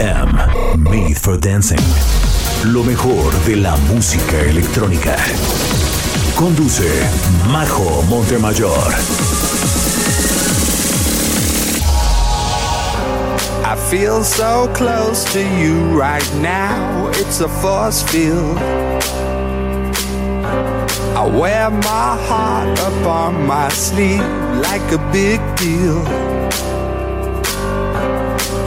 Made for Dancing. Lo mejor de la música electrónica. Conduce Majo Montemayor. I feel so close to you right now. It's a force field. I wear my heart up on my sleeve like a big deal.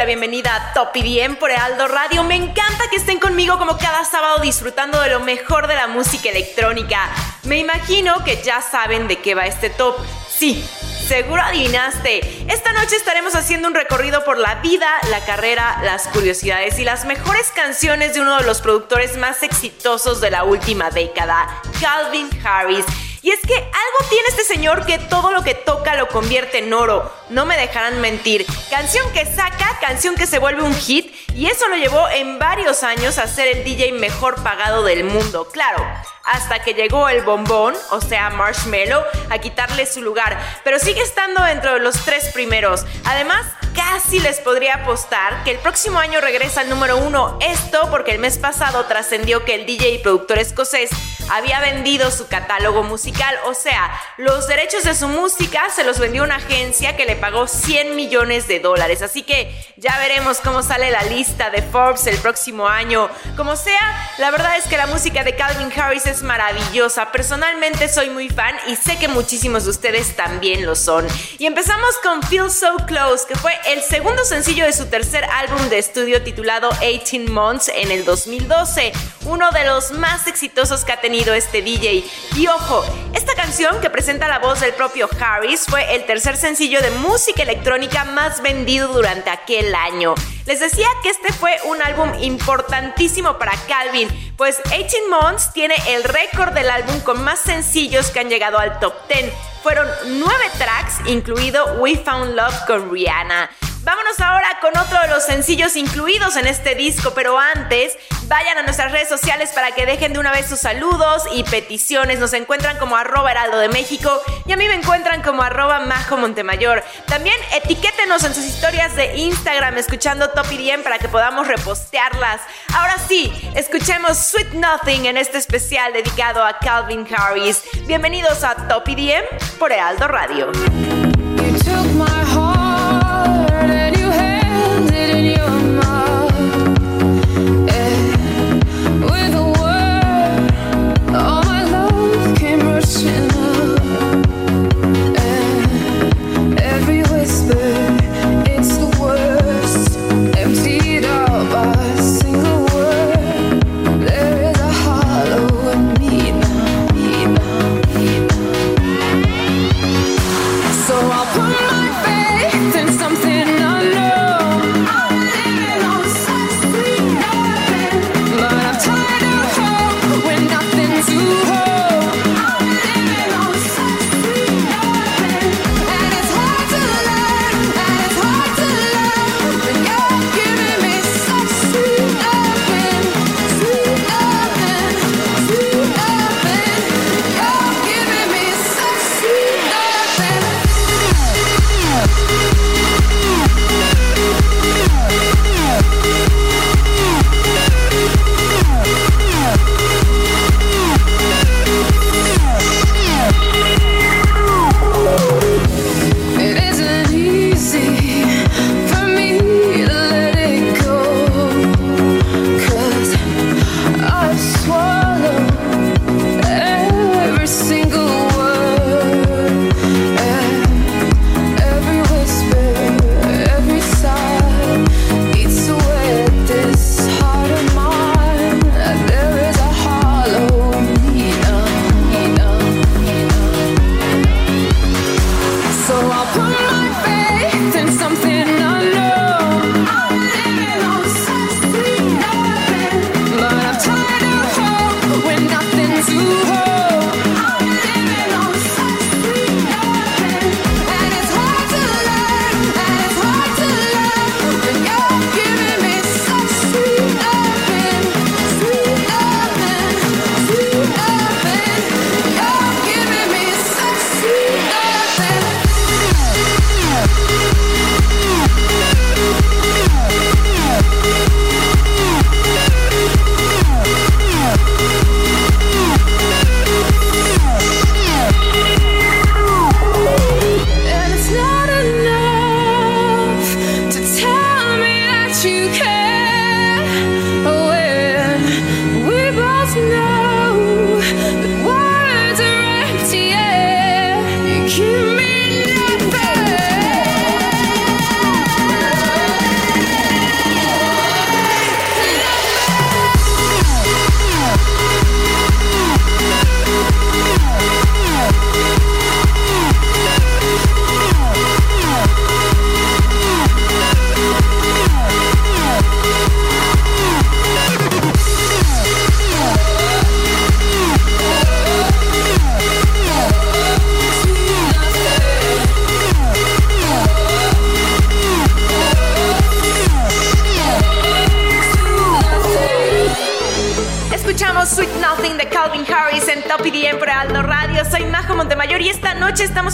La bienvenida a Top IDM por Heraldo Radio. Me encanta que estén conmigo como cada sábado disfrutando de lo mejor de la música electrónica. Me imagino que ya saben de qué va este top. Sí, seguro adivinaste. Esta noche estaremos haciendo un recorrido por la vida, la carrera, las curiosidades y las mejores canciones de uno de los productores más exitosos de la última década, Calvin Harris. Y es que algo tiene este señor que todo lo que toca lo convierte en oro. No me dejarán mentir. Canción que saca, canción que se vuelve un hit. Y eso lo llevó en varios años a ser el DJ mejor pagado del mundo. Claro, hasta que llegó el bombón, o sea, Marshmallow, a quitarle su lugar, pero sigue estando dentro de los tres primeros. Además, casi les podría apostar que el próximo año regresa al número uno. Esto porque el mes pasado trascendió que el DJ y productor escocés había vendido su catálogo musical, o sea, los derechos de su música se los vendió una agencia que le pagó 100 millones de dólares. Así que ya veremos cómo sale la lista de Forbes el próximo año. Como sea, la verdad es que la música de Calvin Harris es maravillosa. Personalmente soy muy fan y sé que muchísimos de ustedes también lo son. Y empezamos con Feel So Close, que fue el segundo sencillo de su tercer álbum de estudio titulado 18 Months en el 2012, uno de los más exitosos que ha tenido este DJ. Y ojo, esta canción que presenta la voz del propio Harris fue el tercer sencillo de música electrónica más vendido durante aquel año. Les decía que este fue un álbum importantísimo para Calvin, pues 18 Months tiene el récord del álbum con más sencillos que han llegado al top 10. Fueron nueve tracks, incluido We Found Love con Rihanna. Vámonos ahora con otro de los sencillos incluidos en este disco, pero antes vayan a nuestras redes sociales para que dejen de una vez sus saludos y peticiones. Nos encuentran como arroba heraldo de México y a mí me encuentran como arroba majo Montemayor. También etiquétenos en sus historias de Instagram escuchando Top IDM para que podamos repostearlas. Ahora sí, escuchemos Sweet Nothing en este especial dedicado a Calvin Harris. Bienvenidos a Top IDM por Heraldo Radio.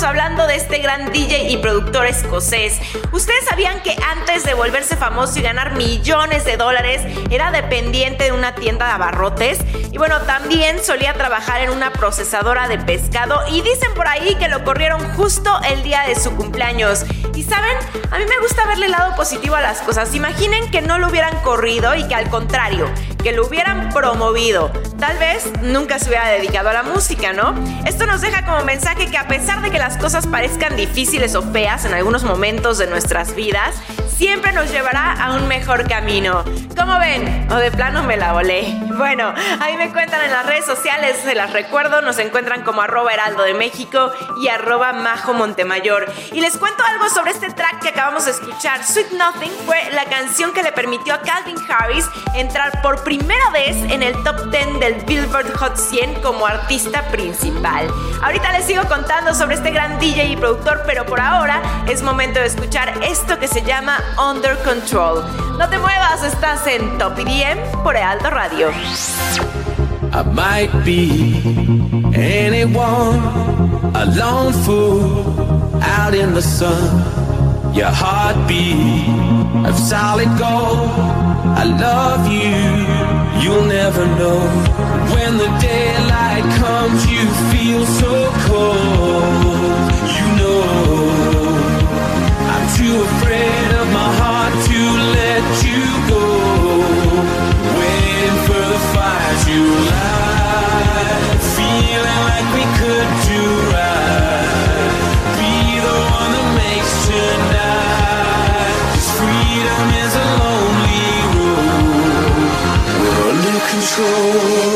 Hablando de este gran DJ y productor escocés. ¿Ustedes sabían que antes de volverse famoso y ganar millones de dólares era dependiente de una tienda de abarrotes? Y bueno, también solía trabajar en una procesadora de pescado y dicen por ahí que lo corrieron justo el día de su cumpleaños. Y saben, a mí me gusta verle el lado positivo a las cosas. Imaginen que no lo hubieran corrido y que al contrario, que lo hubieran promovido. Tal vez nunca se hubiera dedicado a la música, ¿no? Esto nos deja como mensaje que a pesar de que las cosas parezcan difíciles o feas en algunos momentos de nuestras vidas, siempre nos llevará a un mejor camino. ¿Cómo ven? O de plano me la volé. Bueno, ahí me cuentan en las redes sociales, se las recuerdo, nos encuentran como arroba heraldo de México y arroba majo montemayor. Y les cuento algo sobre este track que acabamos de escuchar. Sweet Nothing fue la canción que le permitió a Calvin Harris entrar por primera vez en el top 10 del Billboard Hot 100 como artista principal. Ahorita les sigo contando sobre este gran DJ y productor, pero por ahora es momento de escuchar esto que se llama Under Control. No te muevas, estás en Top EDM por Alto Radio. I might be anyone, a lone fool out in the sun. Your heartbeat of solid gold. I love you, you'll never know. When the daylight comes, you feel so cold. You know, I'm too afraid under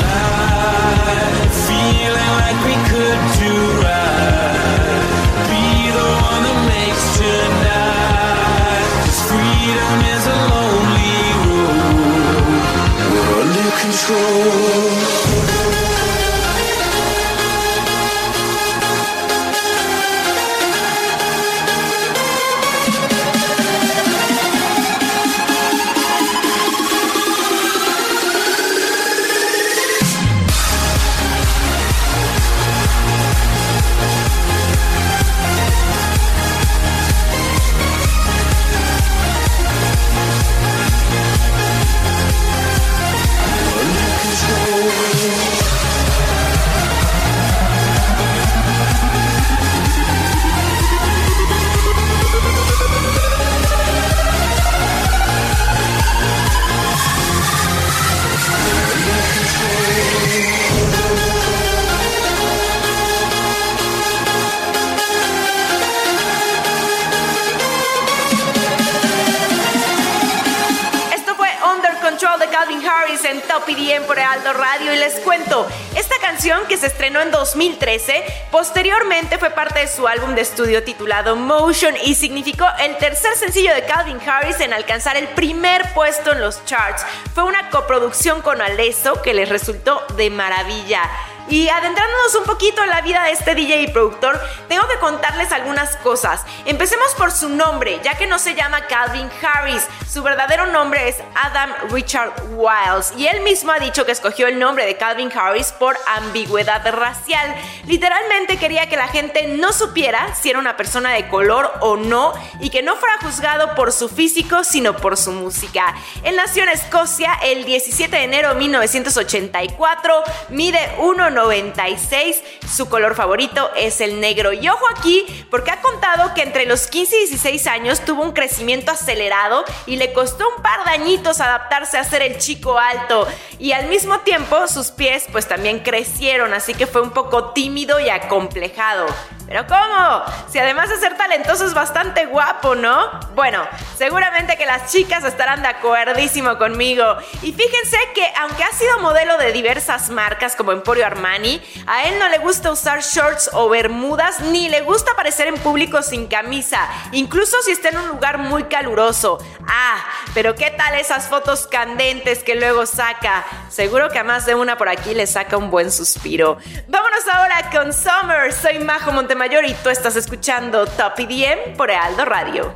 control. Calvin Harris en Top EDM por Alto Radio y les cuento, esta canción que se estrenó en 2013, posteriormente fue parte de su álbum de estudio titulado Motion y significó el tercer sencillo de Calvin Harris en alcanzar el primer puesto en los charts. Fue una coproducción con Alesso que les resultó de maravilla. Y adentrándonos un poquito en la vida de este DJ y productor, tengo que contarles algunas cosas. Empecemos por su nombre, ya que no se llama Calvin Harris. Su verdadero nombre es Adam Richard Wiles. Y él mismo ha dicho que escogió el nombre de Calvin Harris por ambigüedad racial. Literalmente quería que la gente no supiera si era una persona de color o no y que no fuera juzgado por su físico, sino por su música. Él nació en Escocia el 17 de enero de 1984, mide 1,96, su color favorito es el negro. Y ojo aquí, porque ha contado que entre los 15 y 16 años tuvo un crecimiento acelerado y le costó un par de añitos adaptarse a ser el chico alto. Y al mismo tiempo sus pies pues también crecieron, así que fue un poco tímido y acomplejado. ¿Pero cómo? Si además de ser talentoso es bastante guapo, ¿no? Bueno, seguramente que las chicas estarán de acuerdísimo conmigo. Y fíjense que aunque ha sido modelo de diversas marcas como Emporio Armani, a él no le gusta usar shorts o bermudas ni le gusta aparecer en público sin camisa, incluso si está en un lugar muy caluroso. Ah, pero ¿qué tal esas fotos candentes que luego saca? Seguro que a más de una por aquí le saca un buen suspiro. Vámonos ahora con Summer. Soy Majo Montemayor Mayor y tú estás escuchando Top EDM por Aldo Radio.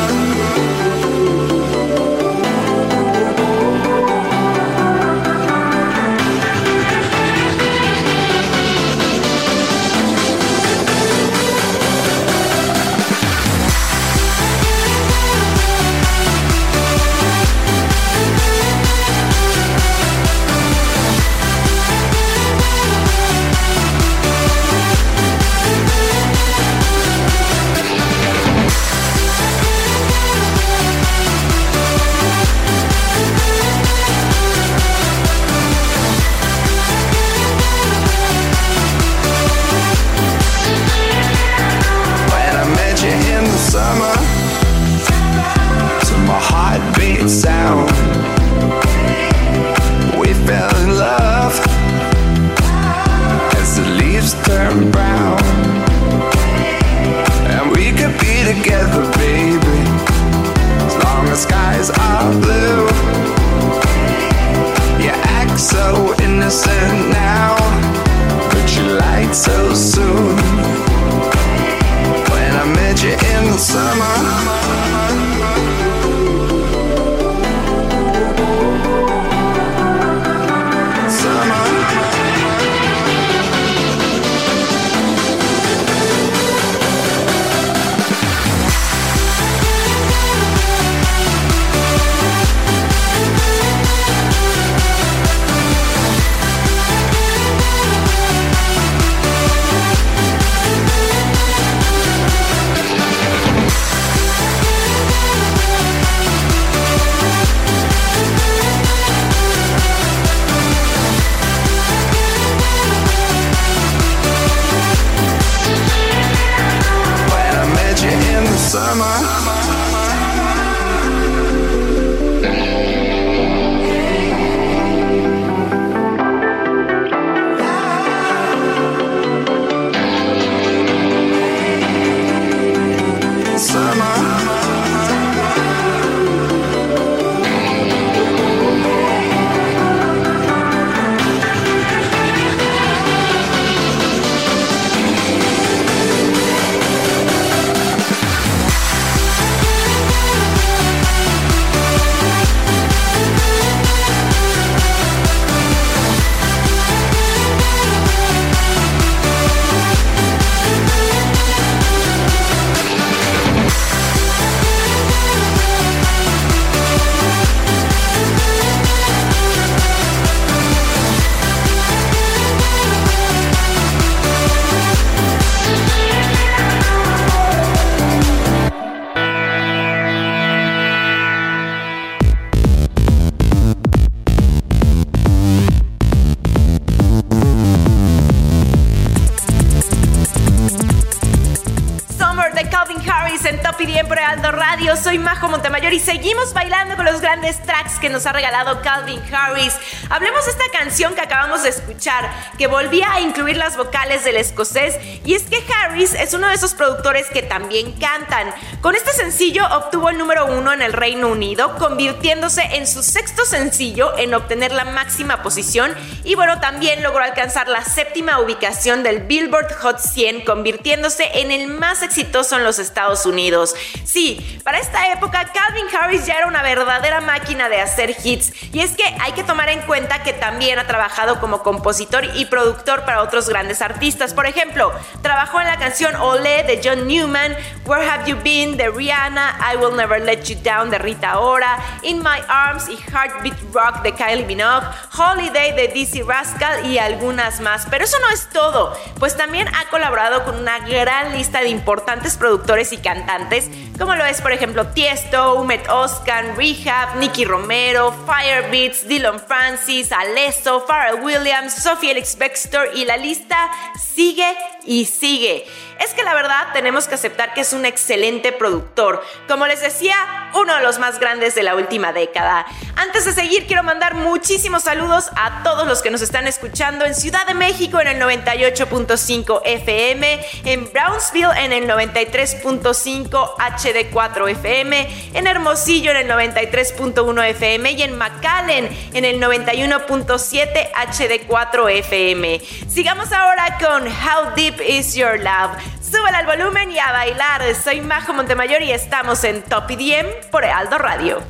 Nos ha regalado Calvin Harris. Hablemos de esta canción que acabamos de escuchar, que volvía a incluir las vocales del escocés. Y es que Harris es uno de esos productores que también cantan. Con este sencillo obtuvo el número uno en el Reino Unido, convirtiéndose en su sexto sencillo en obtener la máxima posición. Y bueno, también logró alcanzar la séptima ubicación del Billboard Hot 100, convirtiéndose en el más exitoso en los Estados Unidos. Sí, para esta época Calvin Harris ya era una verdadera máquina de hacer hits y es que hay que tomar en cuenta que también ha trabajado como compositor y productor para otros grandes artistas. Por ejemplo, trabajó en la canción Ole de John Newman, Where Have You Been de Rihanna, I Will Never Let You Down de Rita Ora, In My Arms y Heartbeat Rock de Kylie Minogue, Holiday de Rascal y algunas más. Pero eso no es todo, pues también ha colaborado con una gran lista de importantes productores y cantantes, como lo es por ejemplo Tiesto, Umet Oskan, Rehab, Nicky Romero, Firebeats, Dylan Francis, Alesso, Pharrell Williams, Sophie Alex Baxter y la lista sigue y sigue. Es que la verdad tenemos que aceptar que es un excelente productor, como les decía, uno de los más grandes de la última década. Antes de seguir, quiero mandar muchísimos saludos a todos los que nos están escuchando en Ciudad de México en el 98.5 FM, en Brownsville en el 93.5 HD4 FM, en Hermosillo en el 93.1 FM y en McAllen en el 91.7 HD4 FM. Sigamos ahora con How Deep Is Your Love. Súbela al volumen y a bailar. Soy Majo Montemayor y estamos en Top IDM por Aldo Radio.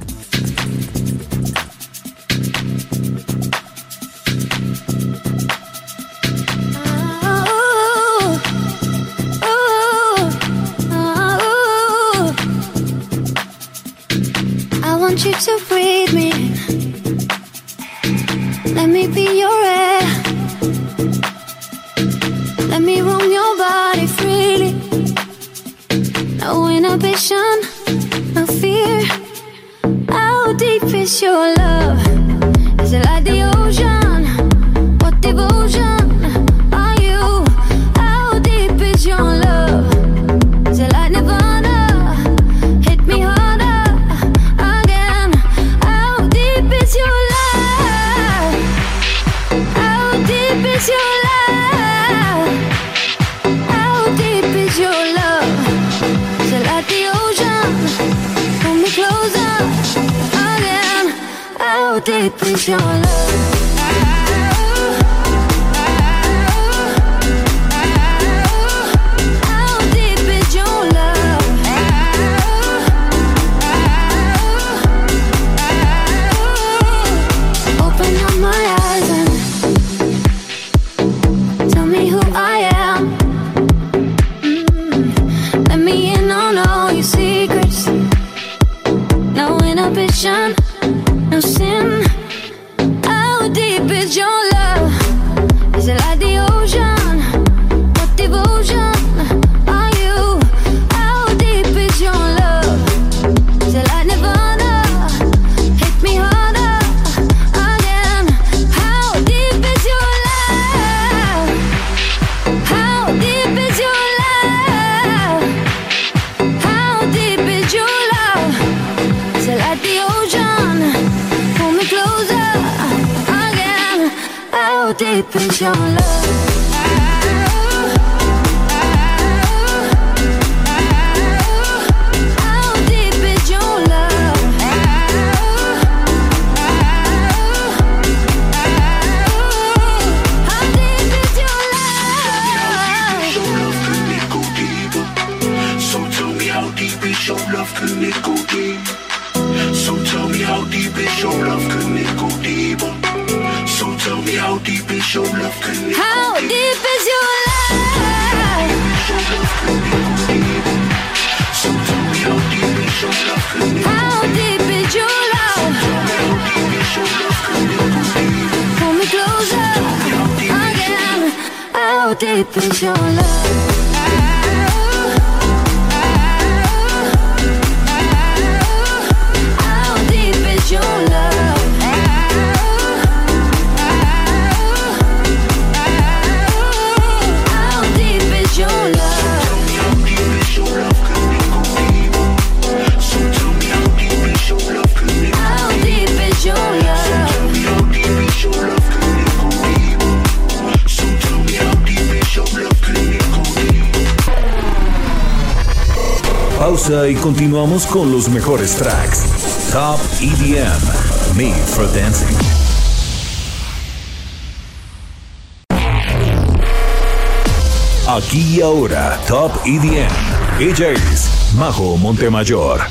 I want you to breathe me. Let me be your air. Let me roam your body freely. No inhibition, no fear. How deep is your love? Is it like the ocean? Continuamos con los mejores tracks. Top EDM, Made for Dancing. Aquí y ahora, Top EDM. Ella es Majo Montemayor.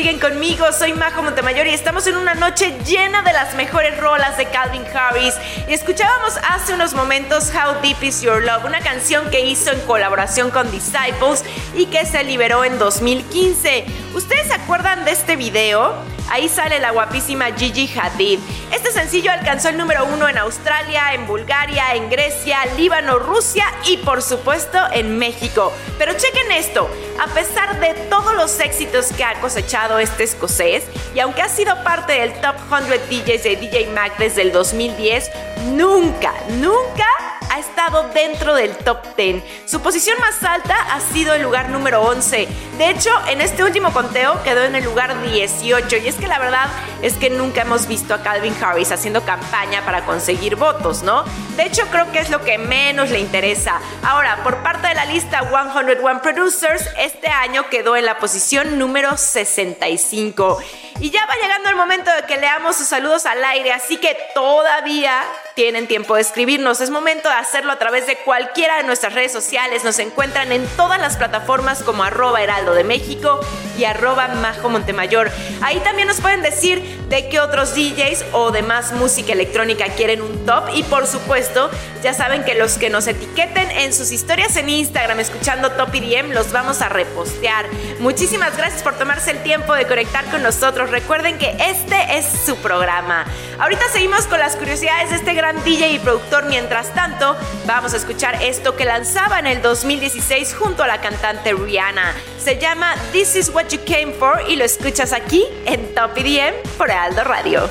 Siguen conmigo. Soy Majo Montemayor y estamos en una noche llena de las mejores rolas de Calvin Harris. Y escuchábamos hace unos momentos How Deep Is Your Love, una canción que hizo en colaboración con Disciples y que se liberó en 2015. ¿Ustedes se acuerdan de este video? Ahí sale la guapísima Gigi Hadid. Este sencillo alcanzó el número uno en Australia, en Bulgaria, en Grecia, Líbano, Rusia y por supuesto en México. Pero chequen esto, a pesar de todos los éxitos que ha cosechado este escocés y aunque ha sido parte del top 100 DJs de DJ Mag desde el 2010, nunca, nunca ha estado dentro del top 10. Su posición más alta ha sido el lugar número 11. De hecho, en este último conteo quedó en el lugar 18. Y es que la verdad es que nunca hemos visto a Calvin Harris haciendo campaña para conseguir votos, ¿no? De hecho, creo que es lo que menos le interesa. Ahora, por parte de la lista 101 Producers, este año quedó en la posición número 65. Y ya va llegando el momento de que leamos sus saludos al aire, así que todavía tienen tiempo de escribirnos. Es momento de hacerlo a través de cualquiera de nuestras redes sociales. Nos encuentran en todas las plataformas como arroba heraldo de México y arroba majo Montemayor. Ahí también nos pueden decir de qué otros DJs o demás música electrónica quieren un top. Y por supuesto, ya saben que los que nos etiqueten en sus historias en Instagram escuchando Top EDM los vamos a repostear. Muchísimas gracias por tomarse el tiempo de conectar con nosotros. Recuerden que este es su programa. Ahorita seguimos con las curiosidades de este gran DJ y productor. Mientras tanto, vamos a escuchar esto que lanzaba en el 2016 junto a la cantante Rihanna. Se llama This Is What You Came For y lo escuchas aquí en Top EDM por Aldo Radio.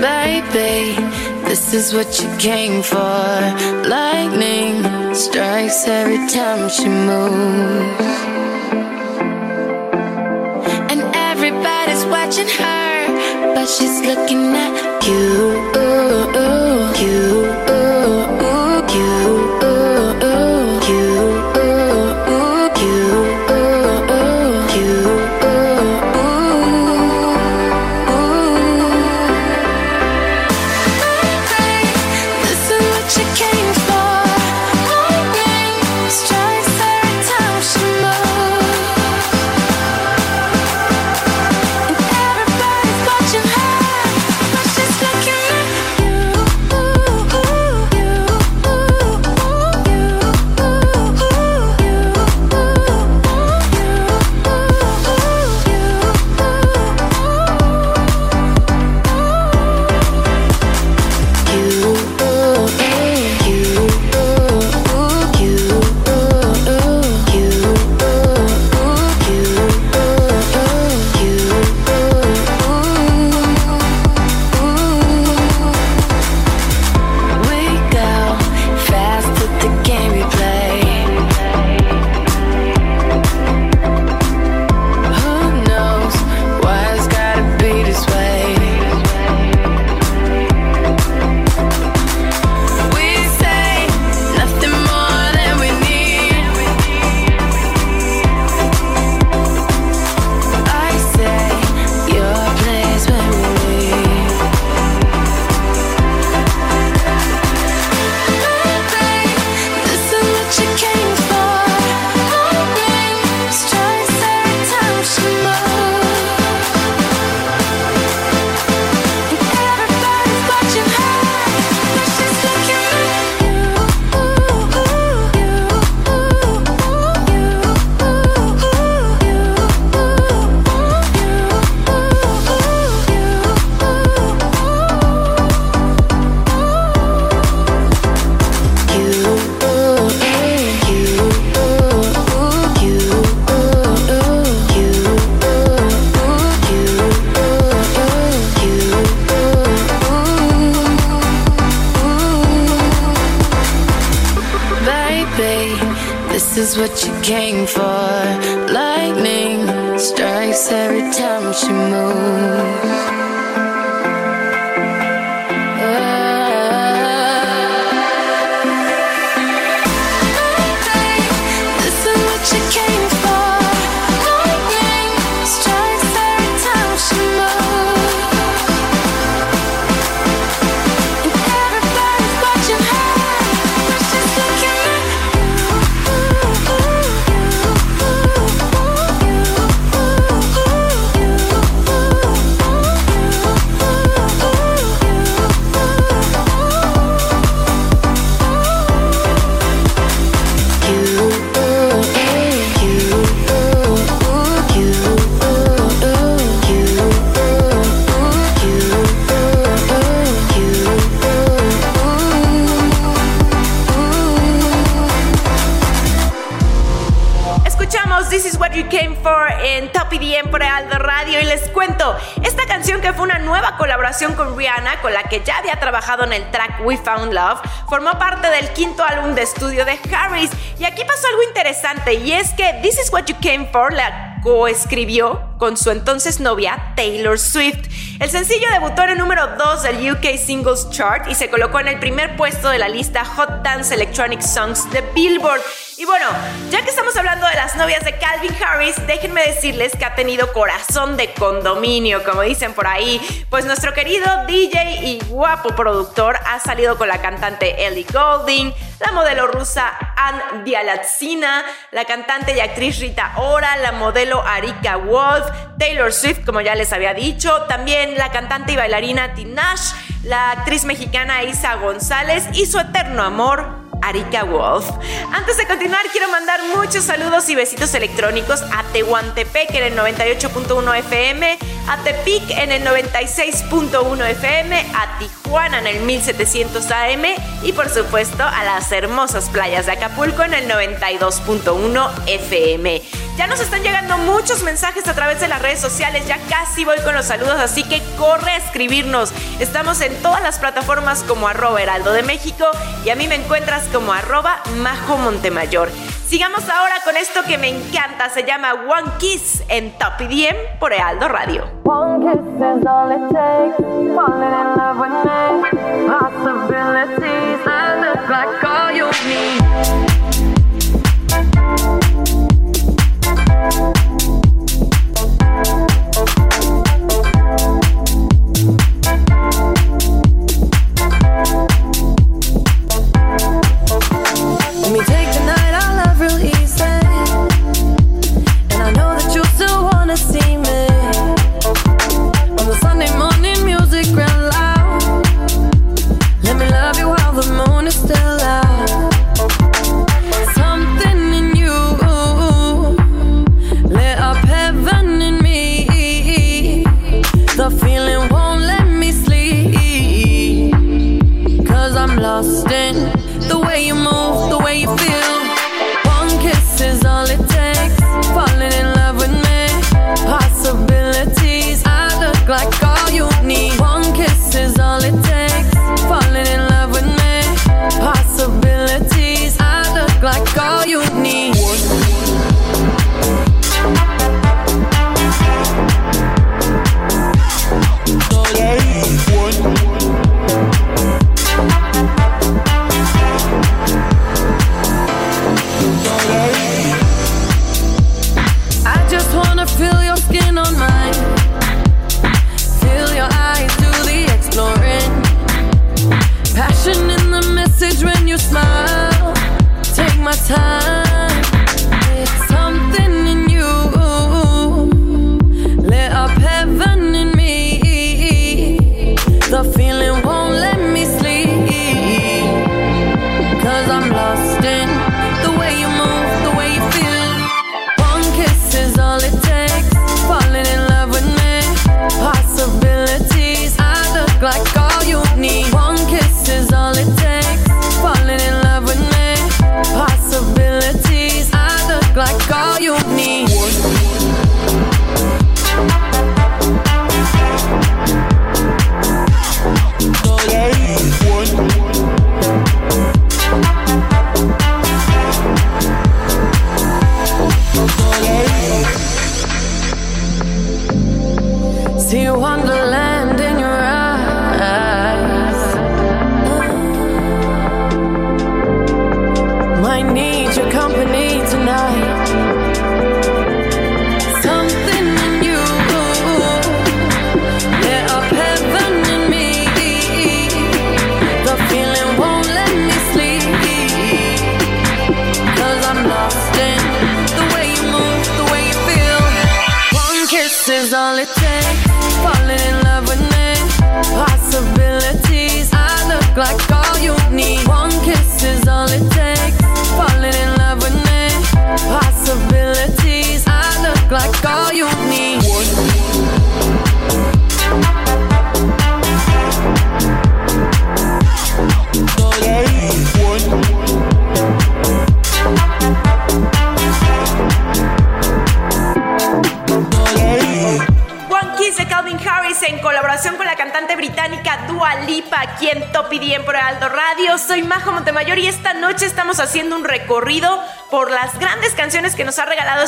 Baby, this is what you came for. Lightning strikes every time she moves. Watching her, but she's looking at you. You. En el track We Found Love, formó parte del quinto álbum de estudio de Harris. Y aquí pasó algo interesante y es que This is what you came for la coescribió con su entonces novia Taylor Swift. El sencillo debutó en el número 2 del UK Singles Chart y se colocó en el primer puesto de la lista Hot Dance Electronic Songs de Billboard. Bueno, ya que estamos hablando de las novias de Calvin Harris, déjenme decirles que ha tenido corazón de condominio, como dicen por ahí, pues nuestro querido DJ y guapo productor ha salido con la cantante Ellie Goulding, la modelo rusa Ann Bialatsina, la cantante y actriz Rita Ora, la modelo Arika Wolf, Taylor Swift, como ya les había dicho, también la cantante y bailarina Tinash, la actriz mexicana Isa González y su eterno amor Arika Wolf. Antes de continuar, quiero mandar muchos saludos y besitos electrónicos a Tehuantepec en el 98.1 FM, a Tepic en el 96.1 FM, a Tijuana en el 1700 AM y por supuesto a las hermosas playas de Acapulco en el 92.1 FM. Ya nos están llegando muchos mensajes a través de las redes sociales, ya casi voy con los saludos, así que corre a escribirnos. Estamos en todas las plataformas como arroba heraldo de México y a mí me encuentras como arroba majo montemayor. Sigamos ahora con esto que me encanta, se llama One Kiss en Top EDM por Heraldo Radio. One kiss is all it takes.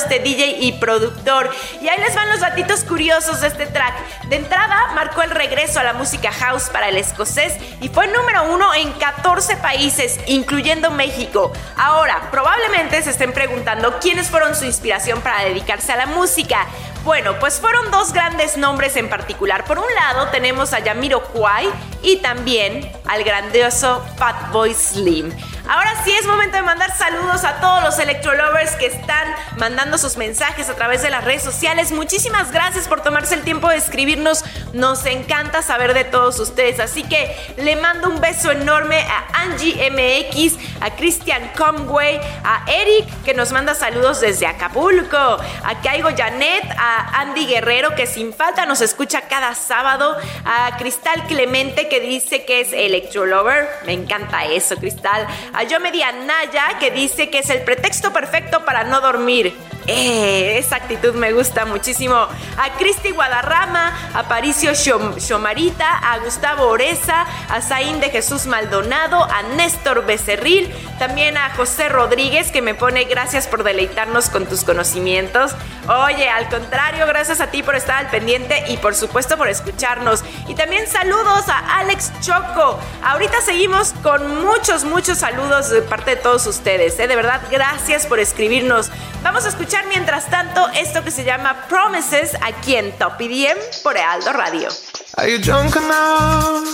Este DJ y productor. Y ahí les van los datitos curiosos de este track. De entrada, marcó el regreso a la música house para el escocés y fue número uno en 14 países, incluyendo México. Ahora, probablemente se estén preguntando quiénes fueron su inspiración para dedicarse a la música. Bueno, pues fueron dos grandes nombres en particular. Por un lado tenemos a Yamiro Kwai y también al grandioso Fatboy Slim. Ahora sí es momento de mandar saludos a todos los electrolovers que están mandando sus mensajes a través de las redes sociales. Muchísimas gracias por tomarse el tiempo de escribirnos. Nos encanta saber de todos ustedes. Así que le mando un beso enorme a Angie MX, a Christian Comway, a Eric que nos manda saludos desde Acapulco, a Caigo Janet, a Andy Guerrero que sin falta nos escucha cada sábado, a Cristal Clemente que dice que es electrolover. Me encanta eso, Cristal. A Yo Media Naya que dice que es el pretexto perfecto para no dormir. Eh, esa actitud me gusta muchísimo. A Cristi Guadarrama, a Paricio Shomarita, a Gustavo Oreza, a Zain de Jesús Maldonado, a Néstor Becerril, también a José Rodríguez que me pone gracias por deleitarnos con tus conocimientos. Oye, al contrario, gracias a ti por estar al pendiente y por supuesto por escucharnos. Y también saludos a Alex Choco. Ahorita seguimos con muchos, muchos saludos de parte de todos ustedes. ¿eh? De verdad, gracias por escribirnos. Vamos a escuchar mientras tanto esto que se llama Promises aquí en Top IDM por Aldo Radio. Are you drunk enough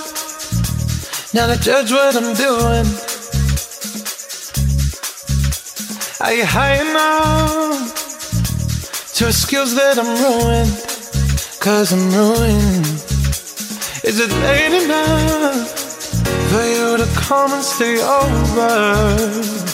now to judge what I'm doing? Are you high enough to excuse that I'm ruined? Cause I'm ruined. Is it late enough for you to come and stay over?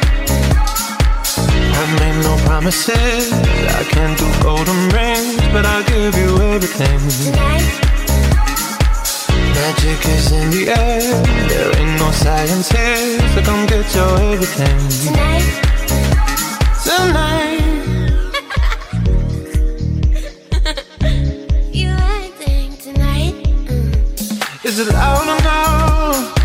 I made no promises. I can't do golden rings, but I'll give you everything. Magic is in the air. There ain't no science here, so come get your everything. Tonight. Tonight. you acting tonight? Is it loud enough?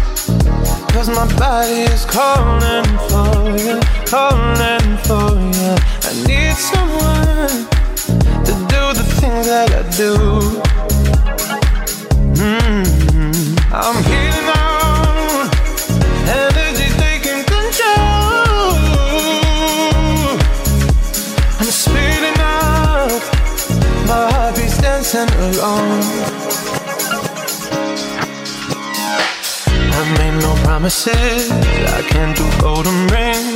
Cause my body is calling for you, calling for you. I need someone to do the things that I do. Mm, I'm healing on, energy taking control. I'm speeding up, my heart beats dancing along. I made no promises. I can't do golden rings,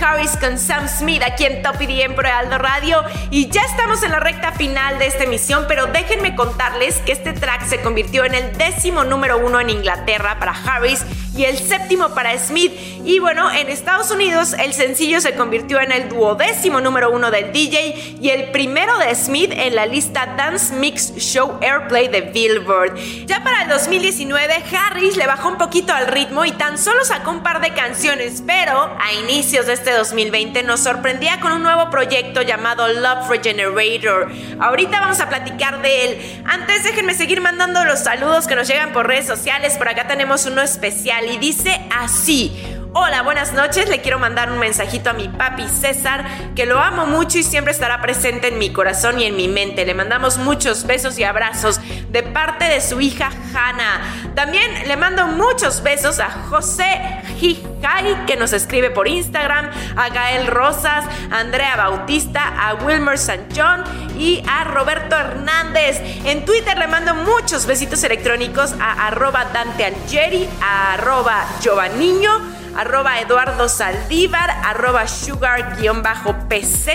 Harris con Sam Smith aquí en Top IDM por Aldo Radio. Y ya estamos en la recta final de esta emisión, pero déjenme contarles que este track se convirtió en el décimo número uno en Inglaterra para Harris y el séptimo para Smith. Y bueno, en Estados Unidos el sencillo se convirtió en el duodécimo número uno del DJ y el primero de Smith en la lista Dance Mix Show Airplay de Billboard. Ya para el 2019, Harris le bajó un poquito al ritmo y tan solo sacó un par de canciones, pero a inicios de este 2020 nos sorprendía con un nuevo proyecto llamado Love Regenerator. Ahorita vamos a platicar de él. Antes déjenme seguir mandando los saludos que nos llegan por redes sociales. Por acá tenemos uno especial y dice así. Hola, buenas noches. Le quiero mandar un mensajito a mi papi César, que lo amo mucho y siempre estará presente en mi corazón y en mi mente. Le mandamos muchos besos y abrazos de parte de su hija Hanna. También le mando muchos besos a José Hijai, que nos escribe por Instagram, a Gael Rosas, a Andrea Bautista, a Wilmer San John y a Roberto Hernández. En Twitter le mando muchos besitos electrónicos a arroba Dante Algeri, a arroba Giovanniño arroba Eduardo Saldívar, arroba sugar-pz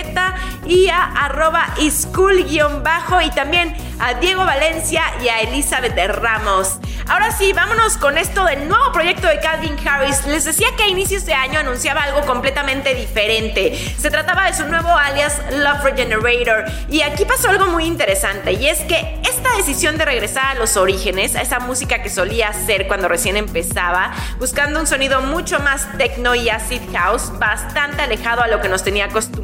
y a arroba iscool-bajo y también a Diego Valencia y a Elizabeth Ramos. Ahora sí, vámonos con esto del nuevo proyecto de Calvin Harris. Les decía que a inicios de año anunciaba algo completamente diferente. Se trataba de su nuevo alias Love Regenerator. Y aquí pasó algo muy interesante y es que esta decisión de regresar a los orígenes, a esa música que solía hacer cuando recién empezaba, buscando un sonido mucho más techno y acid house, bastante alejado a lo que nos tenía acostumbrados.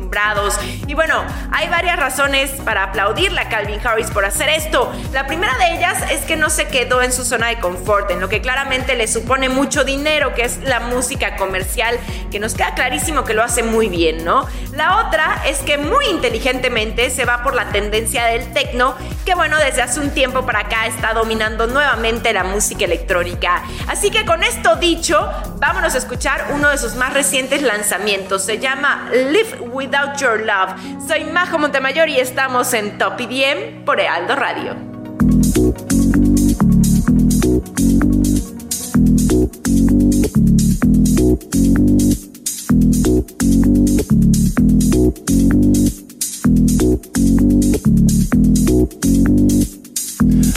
Y bueno, hay varias razones para aplaudirle a Calvin Harris por hacer esto. La primera de ellas es que no se quedó en su zona de confort, en lo que claramente le supone mucho dinero, que es la música comercial, que nos queda clarísimo que lo hace muy bien, ¿no? La otra es que muy inteligentemente se va por la tendencia del techno, que bueno, desde hace un tiempo para acá está dominando nuevamente la música electrónica. Así que con esto dicho, vámonos a escuchar uno de sus más recientes lanzamientos. Se llama Live Without Your Love. Soy Majo Montemayor y estamos en Top IDM por Ealdo Radio.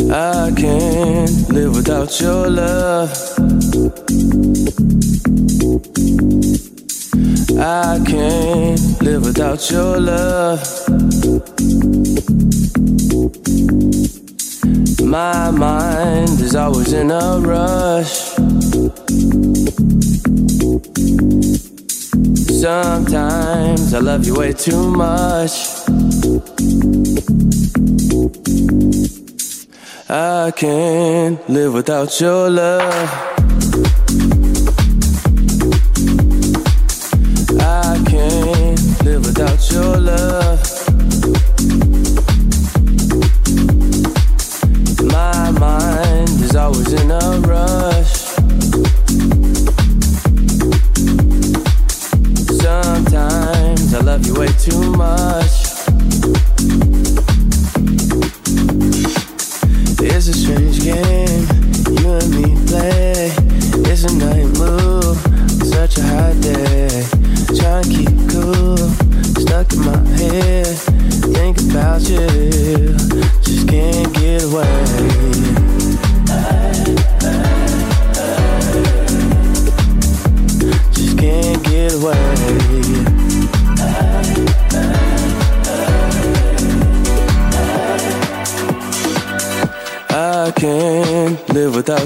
I can't live without your love. I can't live without your love. My mind is always in a rush. Sometimes I love you way too much. I can't live without your love. Your love.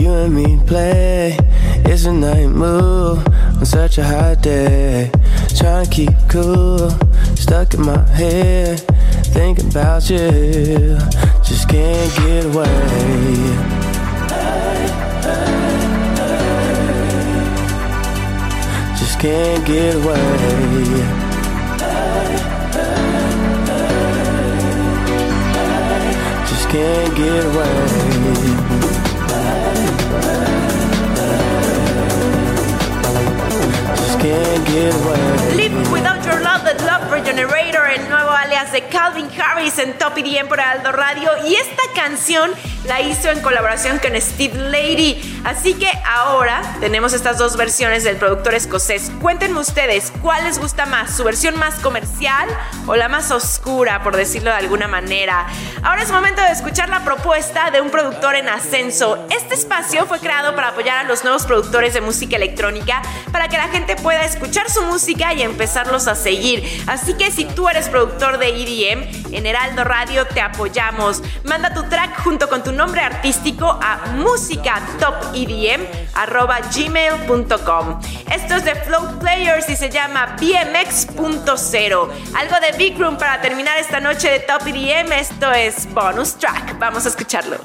you and me play. It's a night move on such a hot day. Trying to keep cool, stuck in my head. Thinking about you, just can't get away. Just can't get away. Just can't get away. Live Without Your Love, The Love Regenerator, el nuevo alias de Calvin Harris en Top EDM por Aldo Radio. Y esta canción la hizo en colaboración con Steve Lady. Así que ahora tenemos estas dos versiones del productor escocés. Cuéntenme ustedes, ¿cuál les gusta más? ¿Su versión más comercial o la más oscura, por decirlo de alguna manera? Ahora es momento de escuchar la propuesta de un productor en ascenso. Este espacio fue creado para apoyar a los nuevos productores de música electrónica para que la gente pueda escuchar su música y empezarlos a seguir. Así que si tú eres productor de EDM, en Heraldo Radio te apoyamos. Manda tu track junto con tu nombre artístico a musicatopedm@gmail.com. Esto es de Flow Players y se llama BMX.0. Algo de Big Room para terminar esta noche de Top EDM. Esto es bonus track. Vamos a escucharlo.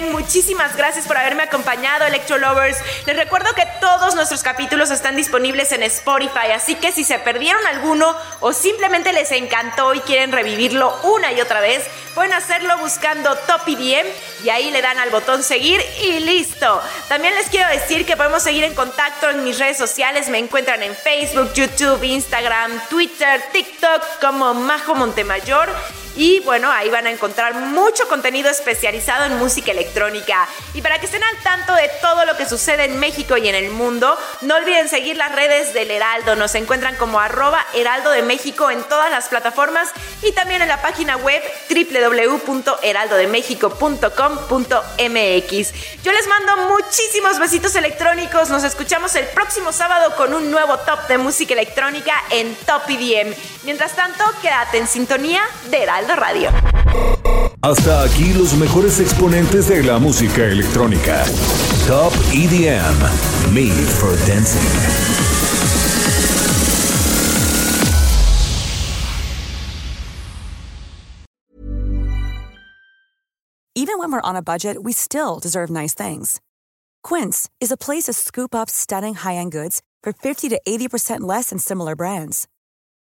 Muchísimas gracias por haberme acompañado, Electro Lovers. Les recuerdo que todos nuestros capítulos están disponibles en Spotify, así que si se perdieron alguno o simplemente les encantó y quieren revivirlo una y otra vez, pueden hacerlo buscando Top EDM y ahí le dan al botón seguir y listo. También les quiero decir que podemos seguir en contacto en mis redes sociales. Me encuentran en Facebook, YouTube, Instagram, Twitter, TikTok como Majo Montemayor. Y bueno, ahí van a encontrar mucho contenido especializado en música electrónica. Y para que estén al tanto de todo lo que sucede en México y en el mundo, no olviden seguir las redes del Heraldo. Nos encuentran como arroba Heraldo de México en todas las plataformas y también en la página web www.heraldodemexico.com.mx. Yo les mando muchísimos besitos electrónicos. Nos escuchamos el próximo sábado con un nuevo top de música electrónica en Top EDM. Mientras tanto, quédate en sintonía de Heraldo Radio. Hasta aquí los mejores exponentes de la música electrónica. Top EDM, Made for Dancing. Even when we're on a budget, we still deserve nice things. Quince is a place to scoop up stunning high-end goods for 50 to 80% less than similar brands.